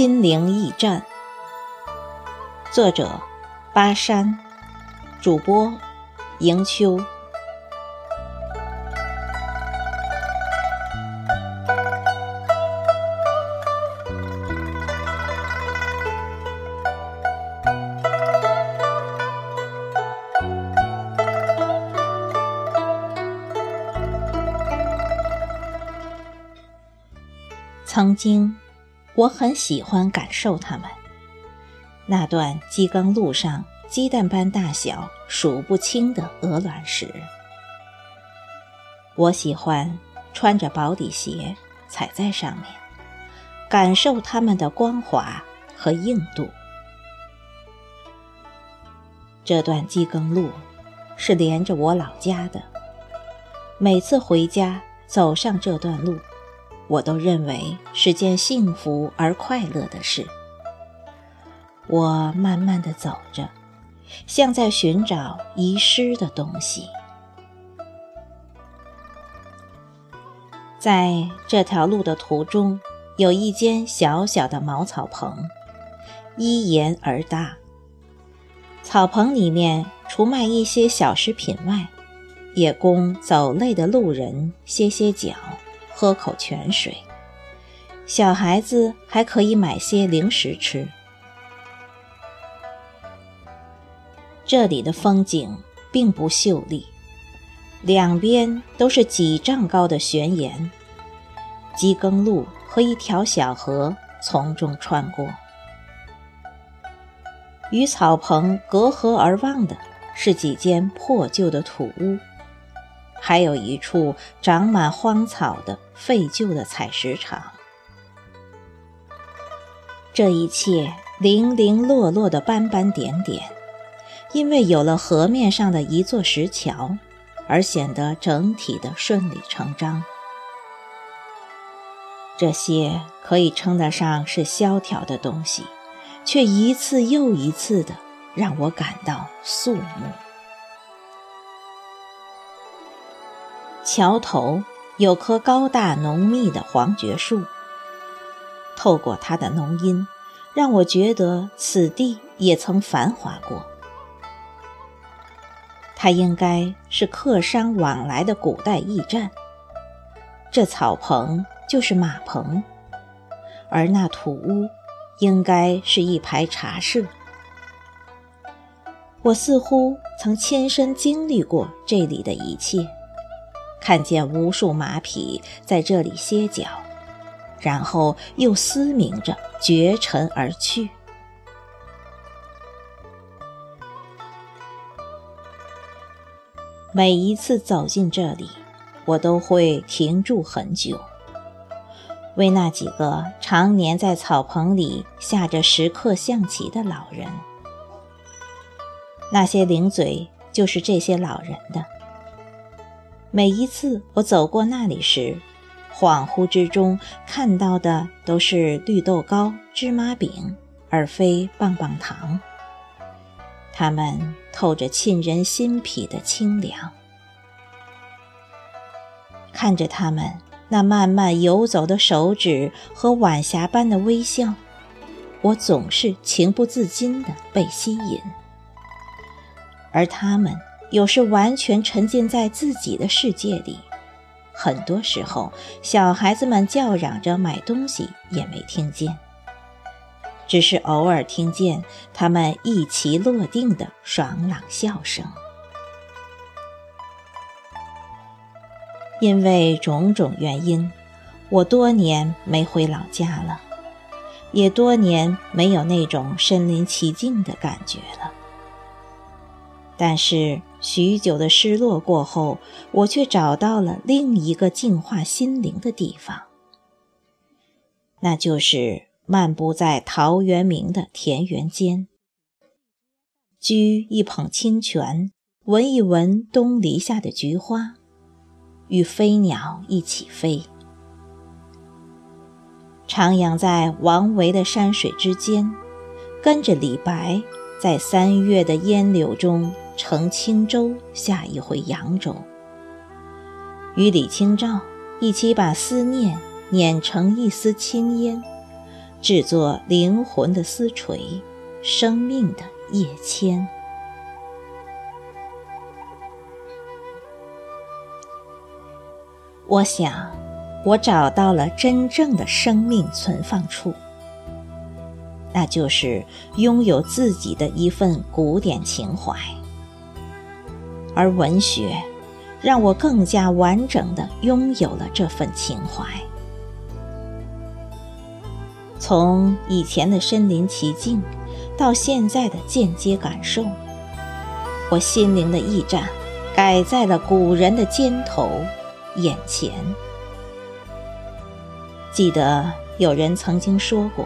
心灵驿站，作者：巴山，主播：迎秋。曾经，我很喜欢感受它们。那段鸡耕路上鸡蛋般大小、数不清的鹅卵石，我喜欢穿着薄底鞋踩在上面，感受它们的光滑和硬度。这段鸡耕路是连着我老家的，每次回家走上这段路。我都认为是件幸福而快乐的事。我慢慢的走着，像在寻找遗失的东西。在这条路的途中，有一间小小的茅草棚，依言而大。草棚里面除卖一些小食品外，也供走累的路人歇歇脚。喝口泉水，小孩子还可以买些零食吃。这里的风景并不秀丽，两边都是几丈高的悬崖，机耕路和一条小河从中穿过。与草棚隔河而望的是几间破旧的土屋。还有一处长满荒草的废旧的采石场，这一切零零落落的斑斑点点，因为有了河面上的一座石桥，而显得整体的顺理成章。这些可以称得上是萧条的东西，却一次又一次的让我感到肃穆。桥头有棵高大浓密的黄桷树，透过它的浓荫，让我觉得此地也曾繁华过。它应该是客商往来的古代驿站，这草棚就是马棚，而那土屋应该是一排茶社。我似乎曾亲身经历过这里的一切。看见无数马匹在这里歇脚，然后又嘶鸣着绝尘而去。每一次走进这里，我都会停住很久，为那几个常年在草棚里下着石刻象棋的老人。那些零嘴就是这些老人的。每一次我走过那里时，恍惚之中看到的都是绿豆糕、芝麻饼，而非棒棒糖。它们透着沁人心脾的清凉。看着他们那慢慢游走的手指和晚霞般的微笑，我总是情不自禁地被吸引，而他们。有时完全沉浸在自己的世界里，很多时候，小孩子们叫嚷着买东西也没听见，只是偶尔听见他们一齐落定的爽朗笑声。因为种种原因，我多年没回老家了，也多年没有那种身临其境的感觉了。但是许久的失落过后，我却找到了另一个净化心灵的地方，那就是漫步在陶渊明的田园间，掬一捧清泉，闻一闻东篱下的菊花，与飞鸟一起飞，徜徉在王维的山水之间，跟着李白在三月的烟柳中。乘轻舟下一回扬州，与李清照一起把思念碾成一丝青烟，制作灵魂的丝锤，生命的叶签。我想，我找到了真正的生命存放处，那就是拥有自己的一份古典情怀。而文学，让我更加完整的拥有了这份情怀。从以前的身临其境，到现在的间接感受，我心灵的驿站，改在了古人的肩头。眼前，记得有人曾经说过：“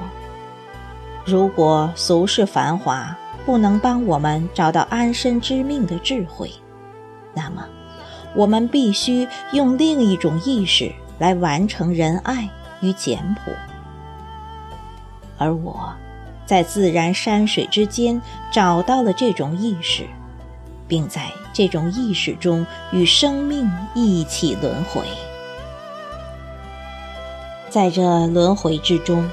如果俗世繁华不能帮我们找到安身之命的智慧，那么我们必须用另一种意识来完成仁爱与简朴。”而我，在自然山水之间找到了这种意识。并在这种意识中与生命一起轮回，在这轮回之中，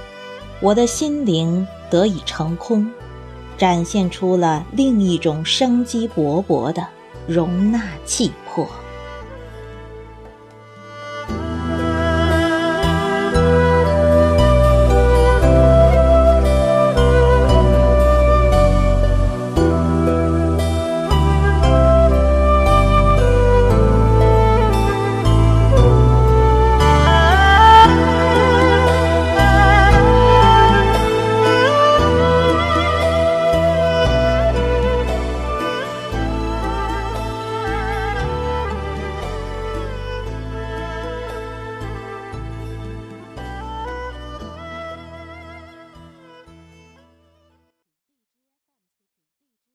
我的心灵得以成空，展现出了另一种生机勃勃的容纳气魄。